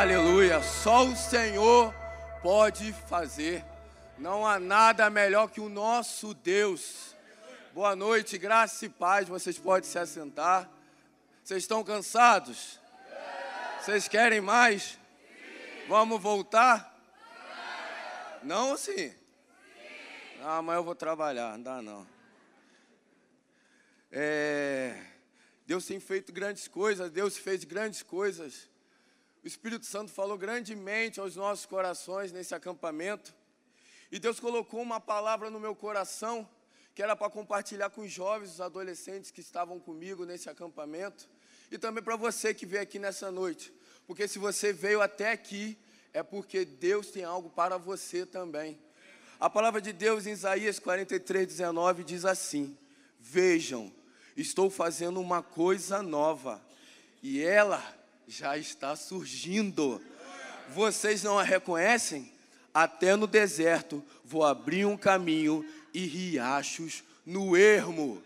Aleluia. Só o Senhor pode fazer. Não há nada melhor que o nosso Deus. Boa noite, graça e paz. Vocês podem se assentar. Vocês estão cansados? Vocês querem mais? Vamos voltar? Não sim? Ah, amanhã eu vou trabalhar, não dá não. É, Deus tem feito grandes coisas, Deus fez grandes coisas. O Espírito Santo falou grandemente aos nossos corações nesse acampamento. E Deus colocou uma palavra no meu coração que era para compartilhar com os jovens, os adolescentes que estavam comigo nesse acampamento. E também para você que veio aqui nessa noite. Porque se você veio até aqui, é porque Deus tem algo para você também. A palavra de Deus em Isaías 43, 19 diz assim: Vejam, estou fazendo uma coisa nova, e ela já está surgindo. Vocês não a reconhecem? Até no deserto vou abrir um caminho e riachos no ermo.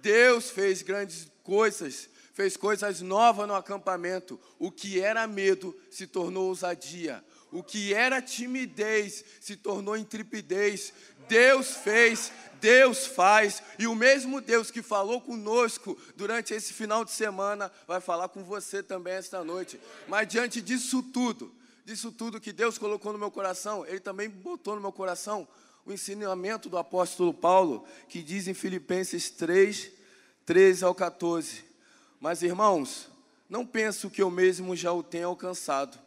Deus fez grandes coisas, fez coisas novas no acampamento. O que era medo se tornou ousadia. O que era timidez se tornou intrepidez. Deus fez, Deus faz, e o mesmo Deus que falou conosco durante esse final de semana vai falar com você também esta noite. Mas diante disso tudo, disso tudo que Deus colocou no meu coração, Ele também botou no meu coração o ensinamento do apóstolo Paulo, que diz em Filipenses 3, 13 ao 14: Mas irmãos, não penso que eu mesmo já o tenha alcançado,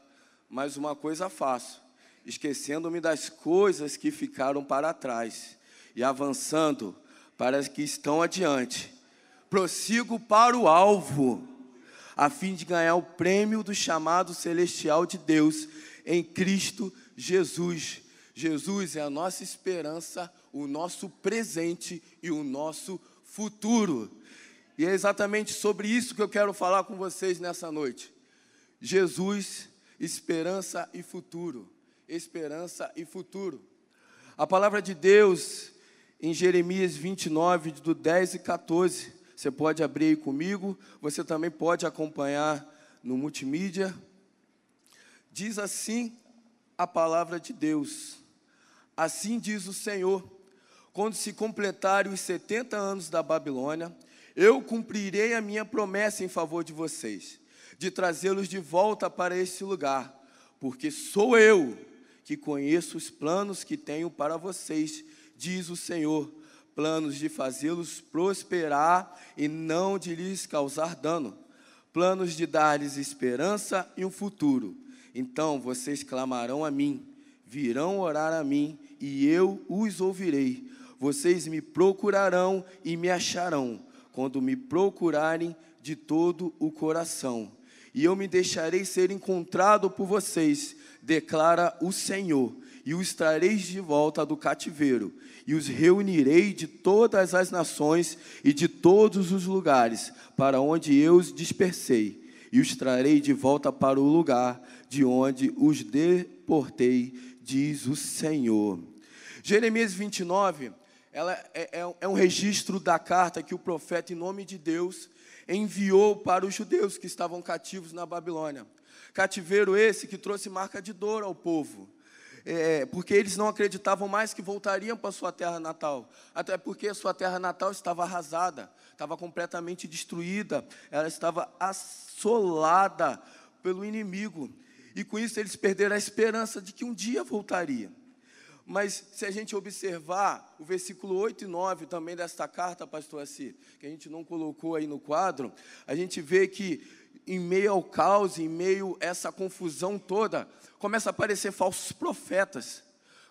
mas uma coisa faço, esquecendo-me das coisas que ficaram para trás e avançando para as que estão adiante, prossigo para o alvo, a fim de ganhar o prêmio do chamado celestial de Deus em Cristo Jesus. Jesus é a nossa esperança, o nosso presente e o nosso futuro. E é exatamente sobre isso que eu quero falar com vocês nessa noite. Jesus, esperança e futuro. Esperança e futuro. A palavra de Deus em Jeremias 29, do 10 e 14. Você pode abrir aí comigo, você também pode acompanhar no multimídia. Diz assim a palavra de Deus: Assim diz o Senhor: quando se completarem os 70 anos da Babilônia, eu cumprirei a minha promessa em favor de vocês, de trazê-los de volta para este lugar, porque sou eu que conheço os planos que tenho para vocês diz o Senhor, planos de fazê-los prosperar e não de lhes causar dano, planos de dar-lhes esperança e um futuro. Então vocês clamarão a mim, virão orar a mim, e eu os ouvirei. Vocês me procurarão e me acharão, quando me procurarem de todo o coração. E eu me deixarei ser encontrado por vocês, declara o Senhor e os trareis de volta do cativeiro, e os reunirei de todas as nações e de todos os lugares para onde eu os dispersei, e os trarei de volta para o lugar de onde os deportei, diz o Senhor. Jeremias 29, ela é, é, é um registro da carta que o profeta, em nome de Deus, enviou para os judeus que estavam cativos na Babilônia. Cativeiro esse que trouxe marca de dor ao povo é, porque eles não acreditavam mais que voltariam para sua terra natal, até porque sua terra natal estava arrasada, estava completamente destruída, ela estava assolada pelo inimigo, e com isso eles perderam a esperança de que um dia voltaria. Mas se a gente observar o versículo 8 e 9 também desta carta, pastor Assi, que a gente não colocou aí no quadro, a gente vê que em meio ao caos, em meio a essa confusão toda, começa a aparecer falsos profetas.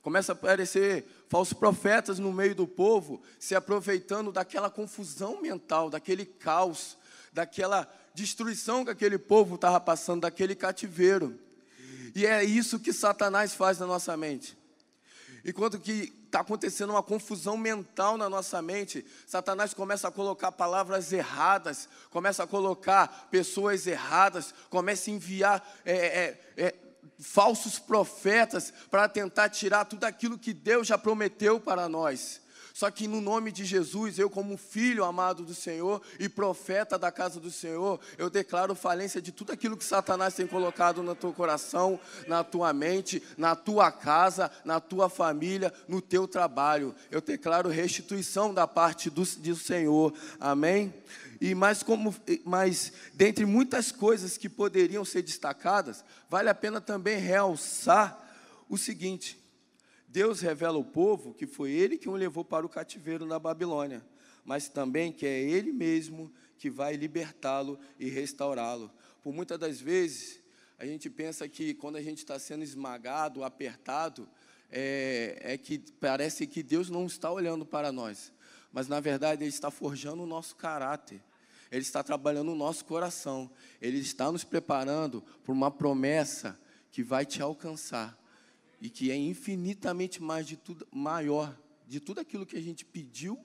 Começa a aparecer falsos profetas no meio do povo, se aproveitando daquela confusão mental, daquele caos, daquela destruição que aquele povo estava passando, daquele cativeiro. E é isso que Satanás faz na nossa mente. Enquanto que está acontecendo uma confusão mental na nossa mente, Satanás começa a colocar palavras erradas, começa a colocar pessoas erradas, começa a enviar é, é, é, falsos profetas para tentar tirar tudo aquilo que Deus já prometeu para nós Só que no nome de Jesus, eu, como filho amado do Senhor e profeta da casa do Senhor, eu declaro falência de tudo aquilo que Satanás tem colocado no teu coração, na tua mente, na tua casa, na tua família, no teu trabalho. Eu declaro restituição da parte do, do Senhor. Amém? E mais como, mas dentre muitas coisas que poderiam ser destacadas, vale a pena também realçar o seguinte: Deus revela ao povo que foi ele que o levou para o cativeiro na Babilônia, mas também que é ele mesmo que vai libertá-lo e restaurá-lo. Por muitas das vezes, a gente pensa que quando a gente está sendo esmagado, apertado, é, é, que parece que Deus não está olhando para nós, mas na verdade Ele está forjando o nosso caráter, Ele está trabalhando o nosso coração, Ele está nos preparando para uma promessa que vai te alcançar e que é infinitamente mais de tudo, maior de tudo aquilo que a gente pediu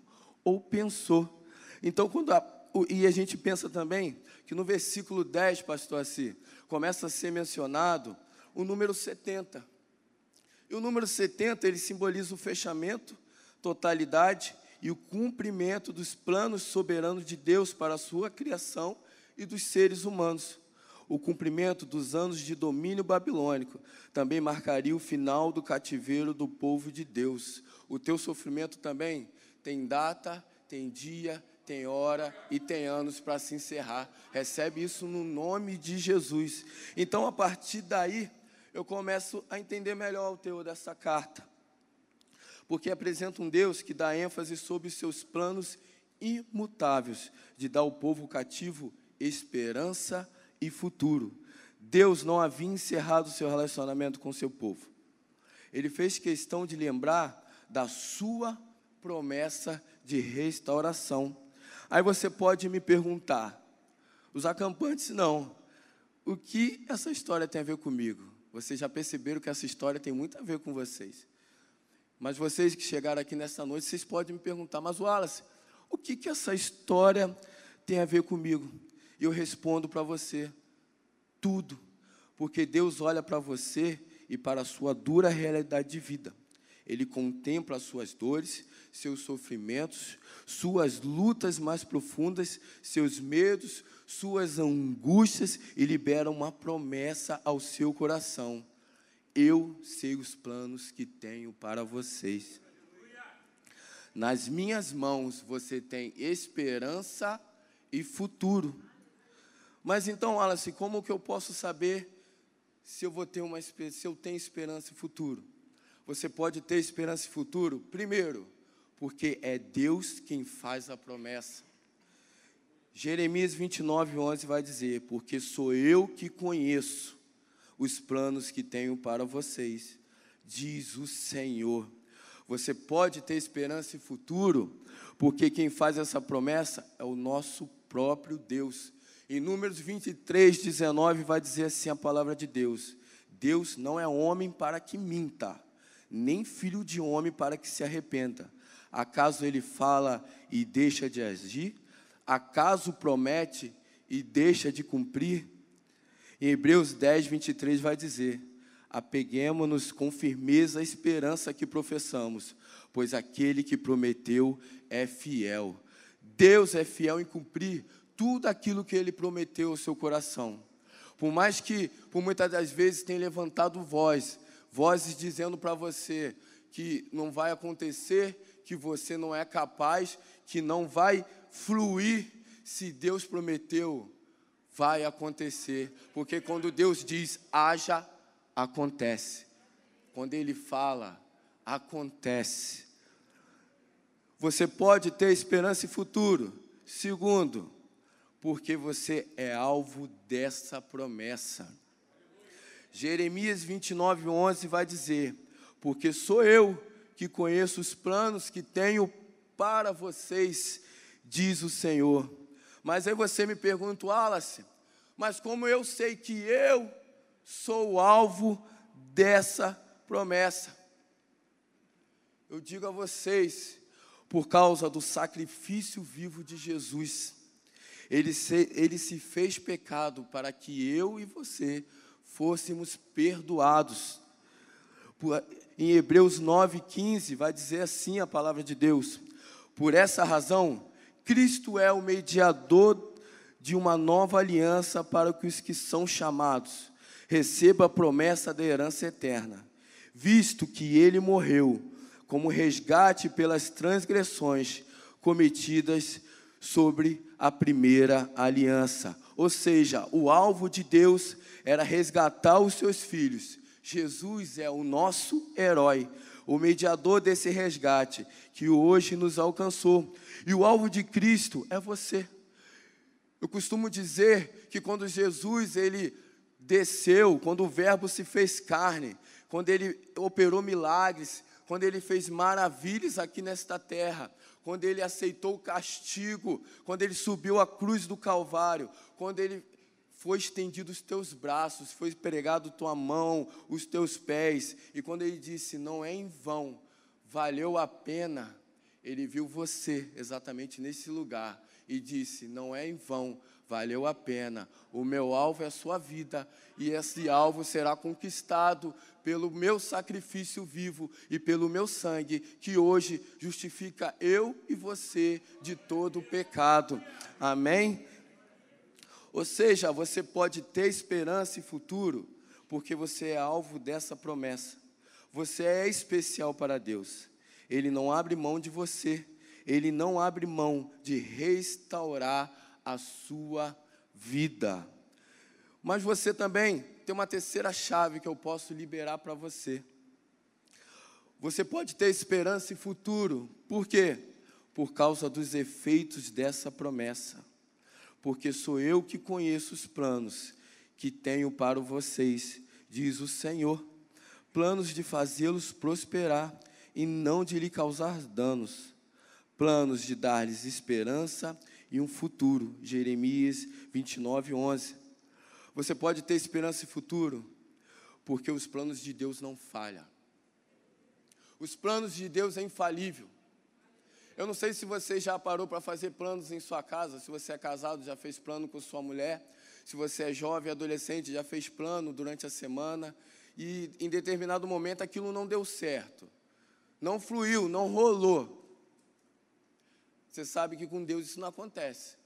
ou pensou. Então, quando a, e a gente pensa também que no versículo 10, pastor Assi, começa a ser mencionado o número 70. E o número 70, ele simboliza o fechamento, totalidade e o cumprimento dos planos soberanos de Deus para a sua criação e dos seres humanos o cumprimento dos anos de domínio babilônico também marcaria o final do cativeiro do povo de Deus. O teu sofrimento também tem data, tem dia, tem hora e tem anos para se encerrar. Recebe isso no nome de Jesus. Então, a partir daí, eu começo a entender melhor o teor dessa carta. Porque apresenta um Deus que dá ênfase sobre os seus planos imutáveis de dar ao povo cativo esperança e futuro. Deus não havia encerrado o seu relacionamento com seu povo. Ele fez questão de lembrar da sua promessa de restauração. Aí você pode me perguntar, os acampantes não, o que essa história tem a ver comigo? Vocês já perceberam que essa história tem muito a ver com vocês. Mas vocês que chegaram aqui nessa noite, vocês podem me perguntar, mas Wallace, o que, que essa história tem a ver comigo? E eu respondo para você: tudo. Porque Deus olha para você e para a sua dura realidade de vida. Ele contempla as suas dores, seus sofrimentos, suas lutas mais profundas, seus medos, suas angústias e libera uma promessa ao seu coração. Eu sei os planos que tenho para vocês. Nas minhas mãos você tem esperança e futuro. Mas então, Wallace, como que eu posso saber se eu vou ter uma se eu tenho esperança e futuro? Você pode ter esperança e futuro, primeiro, porque é Deus quem faz a promessa. Jeremias 29, 11 vai dizer: Porque sou eu que conheço os planos que tenho para vocês, diz o Senhor. Você pode ter esperança e futuro, porque quem faz essa promessa é o nosso próprio Deus. Em Números 23, 19, vai dizer assim a palavra de Deus: Deus não é homem para que minta, nem filho de homem para que se arrependa. Acaso ele fala e deixa de agir? Acaso promete e deixa de cumprir? Em Hebreus 10, 23 vai dizer: Apeguemos-nos com firmeza à esperança que professamos, pois aquele que prometeu é fiel. Deus é fiel em cumprir tudo aquilo que ele prometeu ao seu coração. Por mais que, por muitas das vezes, tenha levantado voz, vozes dizendo para você que não vai acontecer, que você não é capaz, que não vai fluir, se Deus prometeu, vai acontecer. Porque quando Deus diz haja, acontece. Quando Ele fala, acontece. Você pode ter esperança e futuro. Segundo, porque você é alvo dessa promessa. Jeremias 29, 11 vai dizer: Porque sou eu que conheço os planos que tenho para vocês, diz o Senhor. Mas aí você me pergunta, Wallace, mas como eu sei que eu sou o alvo dessa promessa? Eu digo a vocês, por causa do sacrifício vivo de Jesus, ele se, ele se fez pecado para que eu e você fôssemos perdoados. em Hebreus 9,15, vai dizer assim a palavra de Deus: Por essa razão, Cristo é o mediador de uma nova aliança para que os que são chamados. Recebam a promessa da herança eterna, visto que ele morreu como resgate pelas transgressões cometidas sobre a primeira aliança. Ou seja, o alvo de Deus era resgatar os seus filhos. Jesus é o nosso herói, o mediador desse resgate que hoje nos alcançou. E o alvo de Cristo é você. Eu costumo dizer que quando Jesus ele desceu, quando o Verbo se fez carne, quando ele operou milagres, quando ele fez maravilhas aqui nesta terra, quando ele aceitou o castigo, quando ele subiu a cruz do Calvário, quando ele foi estendido os teus braços, foi pregado tua mão, os teus pés, e quando ele disse: Não é em vão, valeu a pena, ele viu você exatamente nesse lugar e disse: Não é em vão, valeu a pena. O meu alvo é a sua vida, e esse alvo será conquistado pelo meu sacrifício vivo e pelo meu sangue, que hoje justifica eu e você de todo o pecado. Amém? Ou seja, você pode ter esperança e futuro, porque você é alvo dessa promessa. Você é especial para Deus. Ele não abre mão de você. Ele não abre mão de restaurar a sua vida. Mas você também tem uma terceira chave que eu posso liberar para você. Você pode ter esperança e futuro. Por quê? Por causa dos efeitos dessa promessa. Porque sou eu que conheço os planos que tenho para vocês, diz o Senhor. Planos de fazê-los prosperar e não de lhe causar danos. Planos de dar-lhes esperança e um futuro. Jeremias 29, 11. Você pode ter esperança e futuro, porque os planos de Deus não falham. Os planos de Deus é infalível. Eu não sei se você já parou para fazer planos em sua casa, se você é casado, já fez plano com sua mulher, se você é jovem, adolescente, já fez plano durante a semana, e em determinado momento aquilo não deu certo, não fluiu, não rolou. Você sabe que com Deus isso não acontece.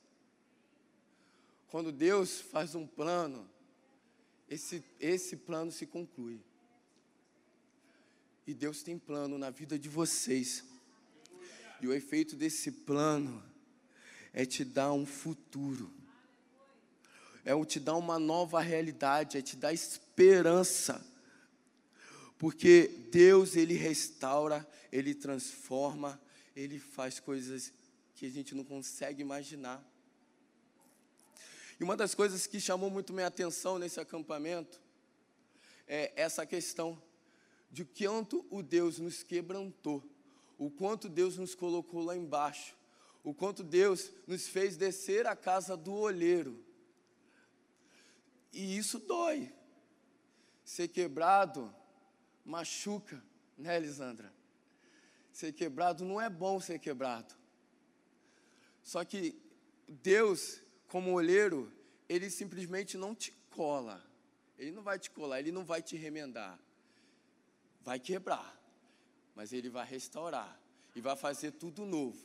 Quando Deus faz um plano, esse, esse plano se conclui. E Deus tem plano na vida de vocês. E o efeito desse plano é te dar um futuro. É te dar uma nova realidade, é te dar esperança. Porque Deus, Ele restaura, Ele transforma, Ele faz coisas que a gente não consegue imaginar. E uma das coisas que chamou muito minha atenção nesse acampamento é essa questão de quanto o Deus nos quebrantou, o quanto Deus nos colocou lá embaixo, o quanto Deus nos fez descer a casa do olheiro. E isso dói. Ser quebrado machuca, né, Elisandra? Ser quebrado não é bom ser quebrado. Só que Deus, como olheiro, ele simplesmente não te cola. Ele não vai te colar, ele não vai te remendar. Vai quebrar, mas ele vai restaurar e vai fazer tudo novo.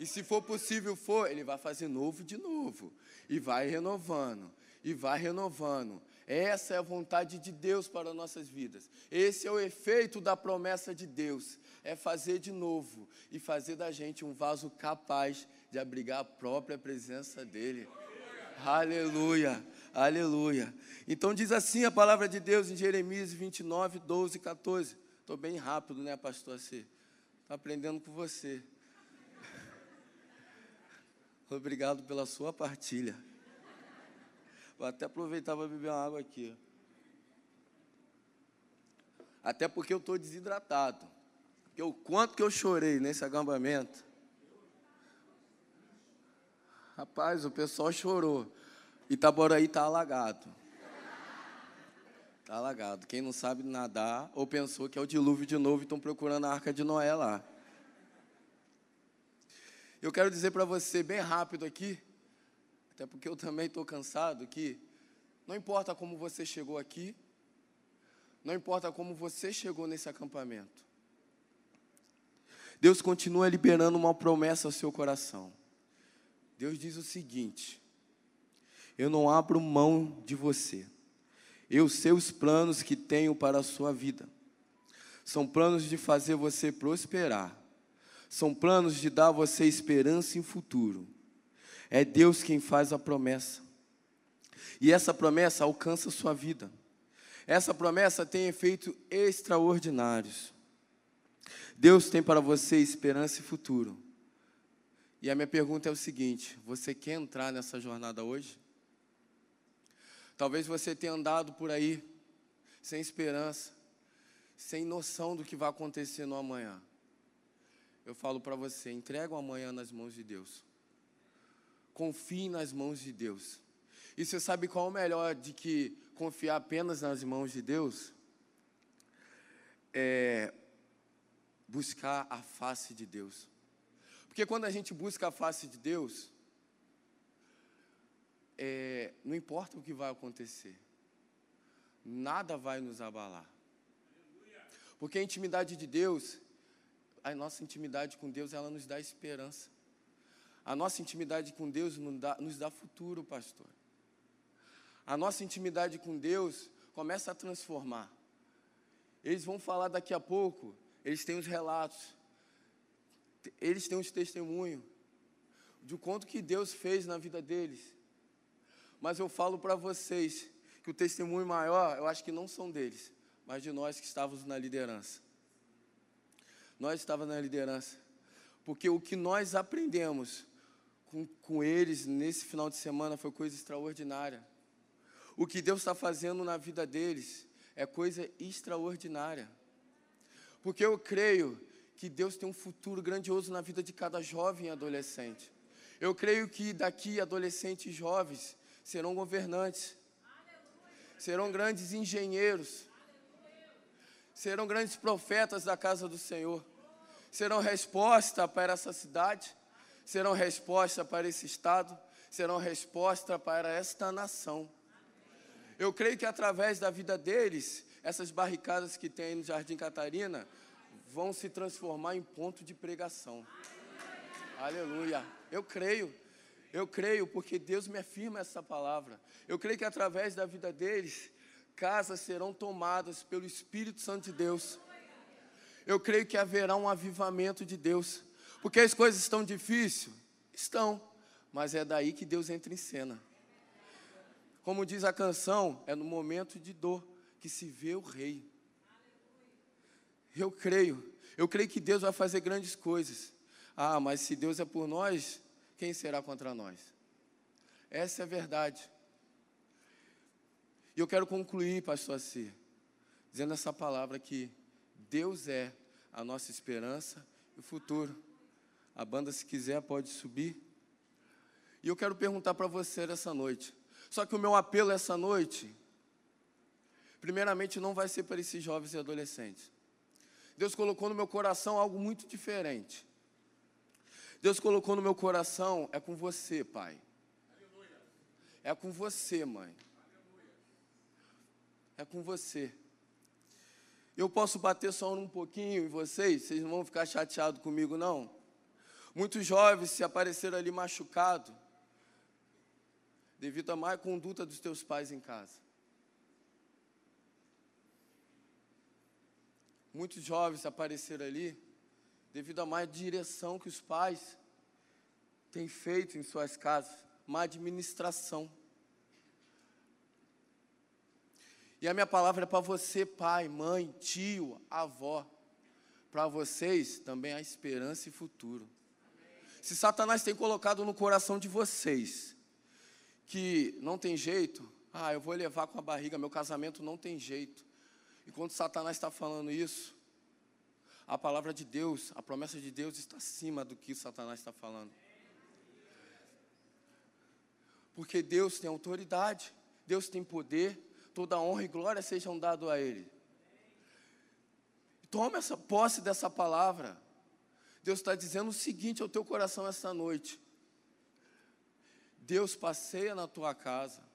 E se for possível for, ele vai fazer novo de novo e vai renovando e vai renovando. Essa é a vontade de Deus para nossas vidas. Esse é o efeito da promessa de Deus, é fazer de novo e fazer da gente um vaso capaz de abrigar a própria presença dele. Aleluia, aleluia. Então diz assim a palavra de Deus em Jeremias 29, 12 e 14. Estou bem rápido, né, pastor? Estou aprendendo com você. Obrigado pela sua partilha. Vou até aproveitar para beber uma água aqui. Até porque eu estou desidratado. Porque o quanto que eu chorei nesse acampamento. Rapaz, o pessoal chorou. Itaboraí está alagado. Está alagado. Quem não sabe nadar ou pensou que é o dilúvio de novo e estão procurando a arca de Noé lá. Eu quero dizer para você bem rápido aqui, até porque eu também estou cansado, que não importa como você chegou aqui, Não importa como você chegou nesse acampamento. Deus continua liberando uma promessa ao seu coração. Deus diz o seguinte: Eu não abro mão de você. Eu sei os planos que tenho para a sua vida. São planos de fazer você prosperar. São planos de dar você esperança em futuro. É Deus quem faz a promessa. E essa promessa alcança a sua vida. Essa promessa tem efeitos extraordinários. Deus tem para você esperança e futuro. E a minha pergunta é o seguinte: você quer entrar nessa jornada hoje? Talvez você tenha andado por aí sem esperança, sem noção do que vai acontecer no amanhã. Eu falo para você: entrega o amanhã nas mãos de Deus. Confie nas mãos de Deus. E você sabe qual é o melhor de que confiar apenas nas mãos de Deus? É buscar a face de Deus. Porque quando a gente busca a face de Deus, é, não importa o que vai acontecer, nada vai nos abalar. Porque a intimidade de Deus, a nossa intimidade com Deus, ela nos dá esperança. A nossa intimidade com Deus nos dá, nos dá futuro, pastor. A nossa intimidade com Deus começa a transformar. Eles vão falar daqui a pouco eles têm os relatos, eles têm os testemunhos de quanto que Deus fez na vida deles. Mas eu falo para vocês que o testemunho maior, eu acho que não são deles, mas de nós que estávamos na liderança. Nós estávamos na liderança. Porque o que nós aprendemos com, com eles nesse final de semana foi coisa extraordinária. O que Deus está fazendo na vida deles é coisa extraordinária. Porque eu creio que Deus tem um futuro grandioso na vida de cada jovem e adolescente. Eu creio que daqui adolescentes jovens serão governantes, serão grandes engenheiros, serão grandes profetas da casa do Senhor, serão resposta para essa cidade, serão resposta para esse estado, serão resposta para esta nação. Eu creio que através da vida deles, essas barricadas que tem no Jardim Catarina vão se transformar em ponto de pregação. Aleluia. Eu creio. Eu creio porque Deus me afirma essa palavra. Eu creio que através da vida deles, casas serão tomadas pelo Espírito Santo de Deus. Eu creio que haverá um avivamento de Deus. Porque as coisas estão difíceis? Estão. Mas é daí que Deus entra em cena. Como diz a canção, é no momento de dor que se vê o rei. Eu creio, eu creio que Deus vai fazer grandes coisas. Ah, mas se Deus é por nós, quem será contra nós? Essa é a verdade. E eu quero concluir, pastor Assi, dizendo essa palavra que Deus é a nossa esperança e o futuro. A banda, se quiser, pode subir. E eu quero perguntar para você essa noite. Só que o meu apelo essa noite primeiramente não vai ser para esses jovens e adolescentes. Deus colocou no meu coração algo muito diferente. Deus colocou no meu coração é com você, pai. É com você, mãe. É com você. Eu posso bater só um pouquinho em vocês, vocês não vão ficar chateados comigo, não. Muitos jovens se apareceram ali machucados devido à má conduta dos teus pais em casa. Muitos jovens apareceram ali devido à má direção que os pais têm feito em suas casas, má administração. E a minha palavra é para você, pai, mãe, tio, avó. Para vocês também há esperança e futuro. Se Satanás tem colocado no coração de vocês que não tem jeito, ah, eu vou levar com a barriga, meu casamento não tem jeito. E quando Satanás está falando isso, a palavra de Deus, a promessa de Deus está acima do que Satanás está falando. Porque Deus tem autoridade, Deus tem poder, toda honra e glória sejam dados a Ele. Toma essa posse dessa palavra. Deus está dizendo o seguinte ao teu coração esta noite. Deus passeia na tua casa.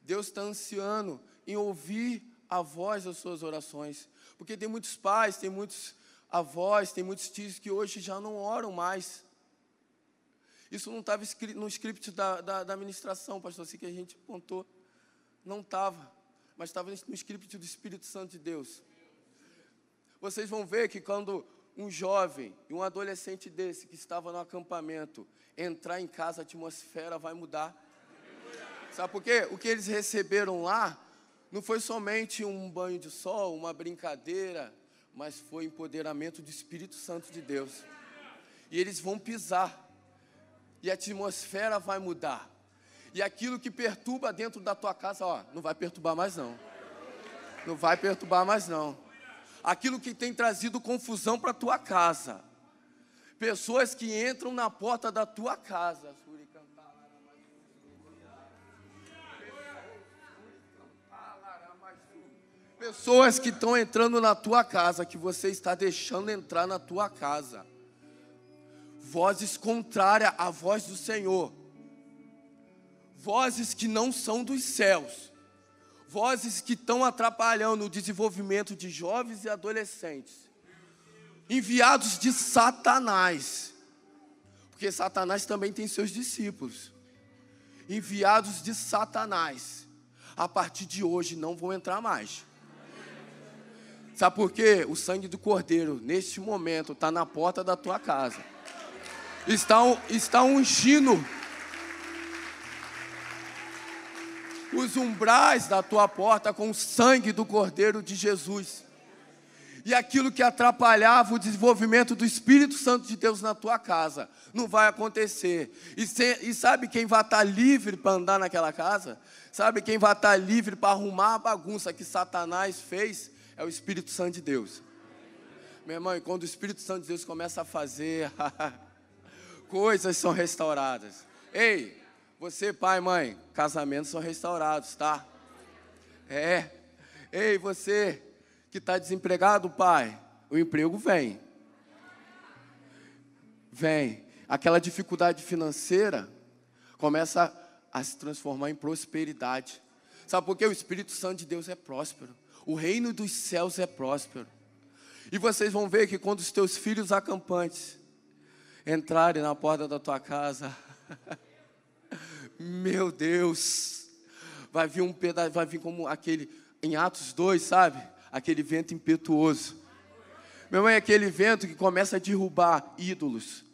Deus está ansiando em ouvir a voz das suas orações. Porque tem muitos pais, tem muitos avós, tem muitos tios que hoje já não oram mais. Isso não estava no script da, da, da administração, pastor, assim que a gente contou. Não estava, mas estava no script do Espírito Santo de Deus. Vocês vão ver que quando um jovem e um adolescente desse que estava no acampamento entrar em casa, a atmosfera vai mudar. Sabe por quê? O que eles receberam lá não foi somente um banho de sol, uma brincadeira, mas foi empoderamento do Espírito Santo de Deus. E eles vão pisar, e a atmosfera vai mudar. E aquilo que perturba dentro da tua casa, ó, não vai perturbar mais não. Não vai perturbar mais não. Aquilo que tem trazido confusão para tua casa. Pessoas que entram na porta da tua casa. Pessoas que estão entrando na tua casa, que você está deixando entrar na tua casa. Vozes contrárias à voz do Senhor. Vozes que não são dos céus. Vozes que estão atrapalhando o desenvolvimento de jovens e adolescentes. Enviados de Satanás. Porque Satanás também tem seus discípulos. Enviados de Satanás. A partir de hoje não vão entrar mais. Sabe por quê? O sangue do Cordeiro, neste momento, está na porta da tua casa. Está, está ungindo os umbrais da tua porta com o sangue do Cordeiro de Jesus. E aquilo que atrapalhava o desenvolvimento do Espírito Santo de Deus na tua casa, não vai acontecer. E, se, e sabe quem vai estar livre para andar naquela casa? Sabe quem vai estar livre para arrumar a bagunça que Satanás fez? É o Espírito Santo de Deus. Meu irmão, e quando o Espírito Santo de Deus começa a fazer, coisas são restauradas. Ei, você, pai, mãe, casamentos são restaurados, tá? É. Ei, você que está desempregado, pai, o emprego vem. Vem. Aquela dificuldade financeira começa a se transformar em prosperidade. Sabe por quê? O Espírito Santo de Deus é próspero. O reino dos céus é próspero. E vocês vão ver que quando os teus filhos acampantes entrarem na porta da tua casa, meu Deus, vai vir um pedaço, vai vir como aquele em Atos 2, sabe? Aquele vento impetuoso. Meu irmão, é aquele vento que começa a derrubar ídolos,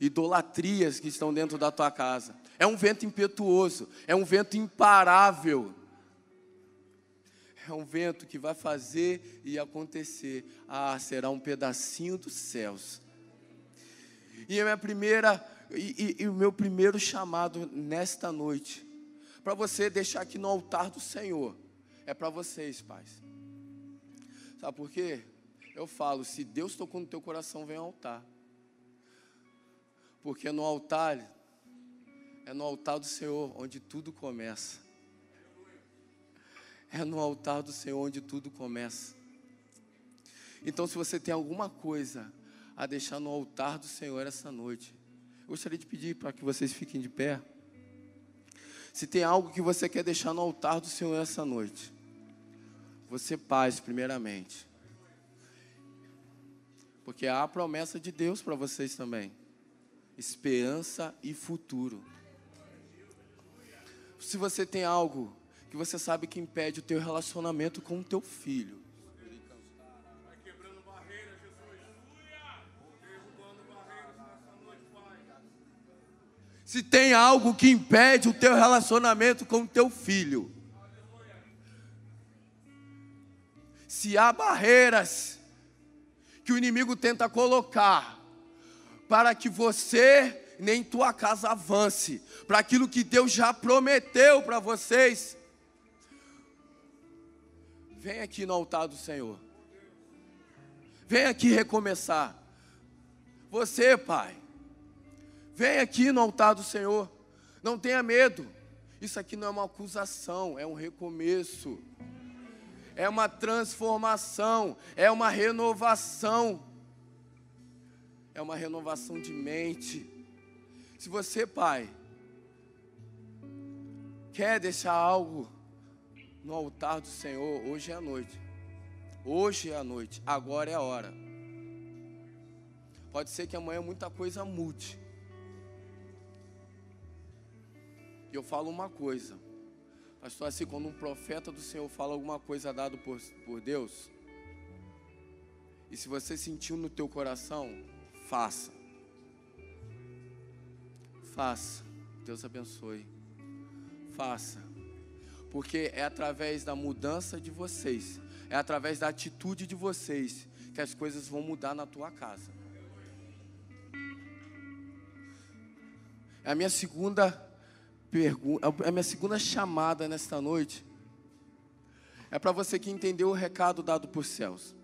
idolatrias que estão dentro da tua casa. É um vento impetuoso, é um vento imparável é um vento que vai fazer e acontecer. Ah, será um pedacinho dos céus. E a minha primeira e, e, e o meu primeiro chamado nesta noite para você deixar aqui no altar do Senhor é para vocês, pais. Sabe por quê? Eu falo, se Deus tocou no teu coração, vem ao altar. Porque no altar é no altar do Senhor onde tudo começa. É no altar do Senhor onde tudo começa. Então, se você tem alguma coisa a deixar no altar do Senhor essa noite, eu gostaria de pedir para que vocês fiquem de pé. Se tem algo que você quer deixar no altar do Senhor essa noite, você paz primeiramente. Porque há a promessa de Deus para vocês também. Esperança e futuro. Se você tem algo que você sabe que impede o teu relacionamento com o teu filho. Se tem algo que impede o teu relacionamento com o teu filho. Se há barreiras que o inimigo tenta colocar para que você nem tua casa avance, para aquilo que Deus já prometeu para vocês, Vem aqui no altar do Senhor. Vem aqui recomeçar. Você, pai, vem aqui no altar do Senhor. Não tenha medo. Isso aqui não é uma acusação, é um recomeço. É uma transformação, é uma renovação. É uma renovação de mente. Se você, pai, quer deixar algo no altar do Senhor, hoje é a noite. Hoje é a noite, agora é a hora. Pode ser que amanhã muita coisa mude. E eu falo uma coisa, pastor, assim, quando um profeta do Senhor fala alguma coisa dado por, por Deus, e se você sentiu no teu coração, faça. Faça. Deus abençoe. Faça. Porque é através da mudança de vocês, é através da atitude de vocês que as coisas vão mudar na tua casa. É a minha segunda pergunta, é a minha segunda chamada nesta noite. É para você que entendeu o recado dado por céus.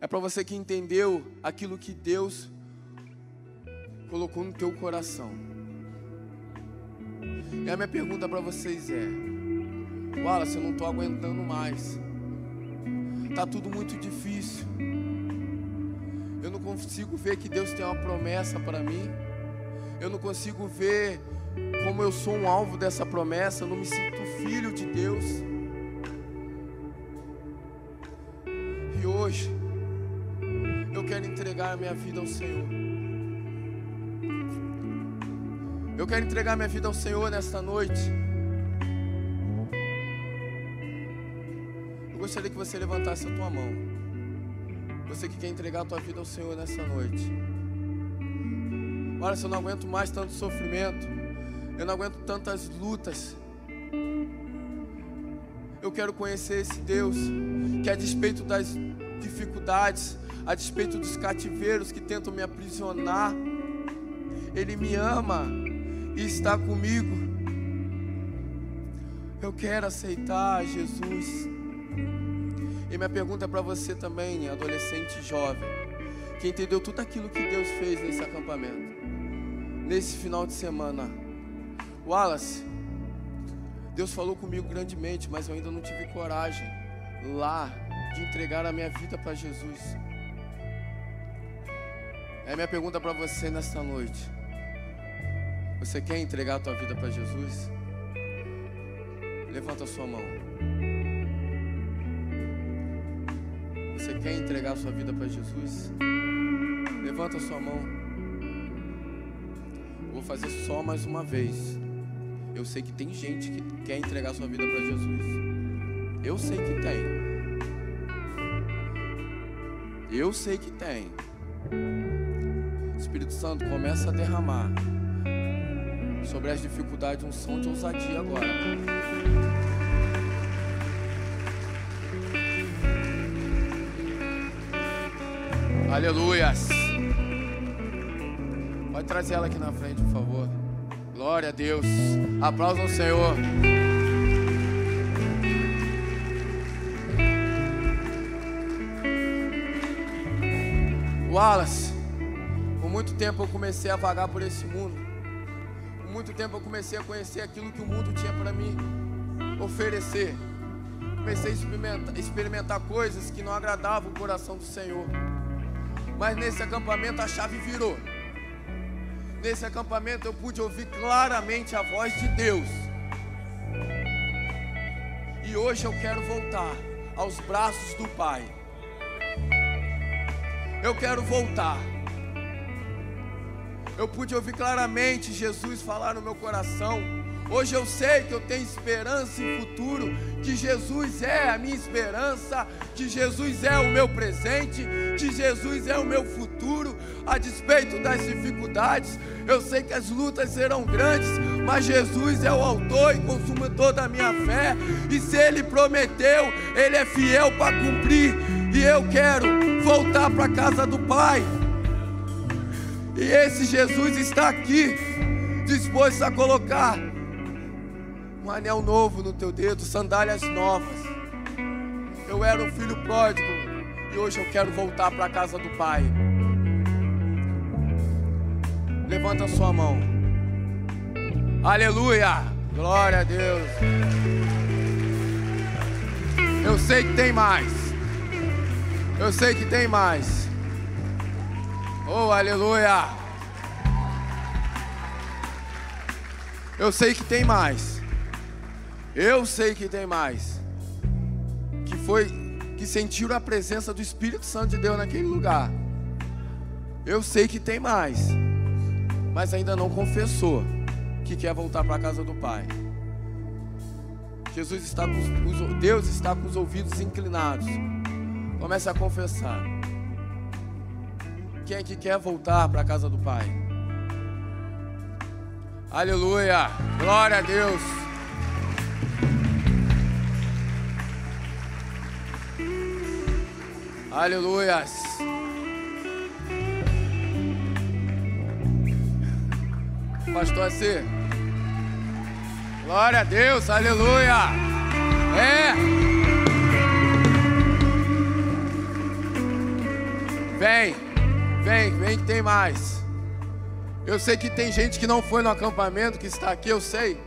É para você que entendeu aquilo que Deus colocou no teu coração. E a minha pergunta para vocês é: Wallace, eu não estou aguentando mais. Tá tudo muito difícil. Eu não consigo ver que Deus tem uma promessa para mim. Eu não consigo ver como eu sou um alvo dessa promessa. Eu não me sinto filho de Deus. E hoje eu quero entregar a minha vida ao Senhor. Quero entregar minha vida ao Senhor nesta noite. Eu gostaria que você levantasse a tua mão. Você que quer entregar a tua vida ao Senhor nessa noite. Olha, se eu não aguento mais tanto sofrimento, eu não aguento tantas lutas. Eu quero conhecer esse Deus que a despeito das dificuldades, a despeito dos cativeiros que tentam me aprisionar. Ele me ama e está comigo. Eu quero aceitar Jesus. E minha pergunta é para você também, adolescente jovem, que entendeu tudo aquilo que Deus fez nesse acampamento, nesse final de semana. Wallace, Deus falou comigo grandemente, mas eu ainda não tive coragem lá de entregar a minha vida para Jesus. É minha pergunta para você nesta noite. Você quer entregar a tua vida para Jesus? Levanta a sua mão. Você quer entregar a sua vida para Jesus? Levanta a sua mão. Vou fazer só mais uma vez. Eu sei que tem gente que quer entregar a sua vida para Jesus. Eu sei que tem. Eu sei que tem. Espírito Santo começa a derramar sobre as dificuldades um som de ousadia agora. Aleluias. Pode trazer ela aqui na frente, por favor. Glória a Deus. Aplausos ao Senhor. Wallace, por muito tempo eu comecei a vagar por esse mundo. Muito tempo eu comecei a conhecer aquilo que o mundo tinha para me oferecer. Comecei a experimentar, experimentar coisas que não agradavam o coração do Senhor. Mas nesse acampamento a chave virou. Nesse acampamento eu pude ouvir claramente a voz de Deus. E hoje eu quero voltar aos braços do Pai. Eu quero voltar. Eu pude ouvir claramente Jesus falar no meu coração Hoje eu sei que eu tenho esperança e futuro, que Jesus é a minha esperança, que Jesus é o meu presente, que Jesus é o meu futuro, a despeito das dificuldades. Eu sei que as lutas serão grandes, mas Jesus é o autor e consumidor da minha fé, e se Ele prometeu, Ele é fiel para cumprir, e eu quero voltar para a casa do Pai. E esse Jesus está aqui, disposto a colocar um anel novo no teu dedo, sandálias novas. Eu era um filho pródigo e hoje eu quero voltar para a casa do Pai. Levanta a sua mão. Aleluia! Glória a Deus. Eu sei que tem mais. Eu sei que tem mais. Oh, aleluia! Eu sei que tem mais. Eu sei que tem mais. Que foi que sentiram a presença do Espírito Santo de Deus naquele lugar. Eu sei que tem mais. Mas ainda não confessou que quer voltar para a casa do Pai. Jesus está com os, Deus está com os ouvidos inclinados. Comece a confessar. Quem é que quer voltar para a casa do Pai? Aleluia! Glória a Deus! Aleluias! Pastor assim. Glória a Deus, aleluia! É! Vem, vem, vem que tem mais. Eu sei que tem gente que não foi no acampamento, que está aqui, eu sei.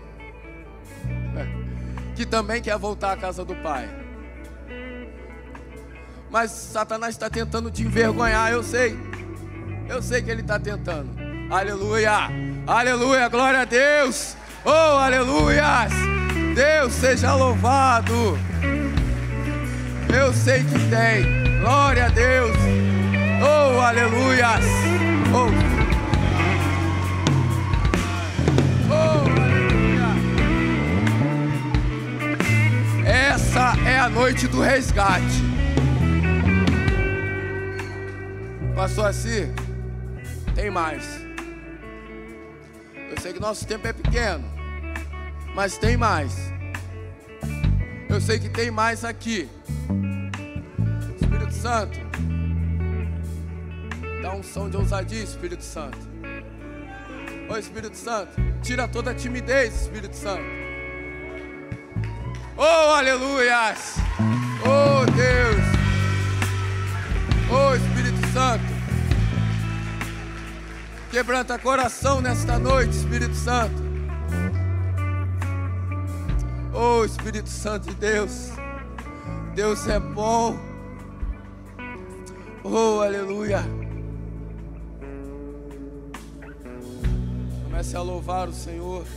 Que também quer voltar à casa do Pai. Mas Satanás está tentando te envergonhar, eu sei. Eu sei que ele está tentando. Aleluia, aleluia, glória a Deus. Oh, aleluias. Deus seja louvado. Eu sei que tem. Glória a Deus. Oh, aleluias. Oh. Essa é a noite do resgate. Pastor assim, tem mais. Eu sei que nosso tempo é pequeno, mas tem mais. Eu sei que tem mais aqui. Espírito Santo, dá um som de ousadia, Espírito Santo. Ô Espírito Santo, tira toda a timidez, Espírito Santo. Oh, aleluias! Oh, Deus! Oh, Espírito Santo! Quebranta coração nesta noite, Espírito Santo. Oh, Espírito Santo de Deus. Deus é bom. Oh, aleluia. Comece a louvar o Senhor.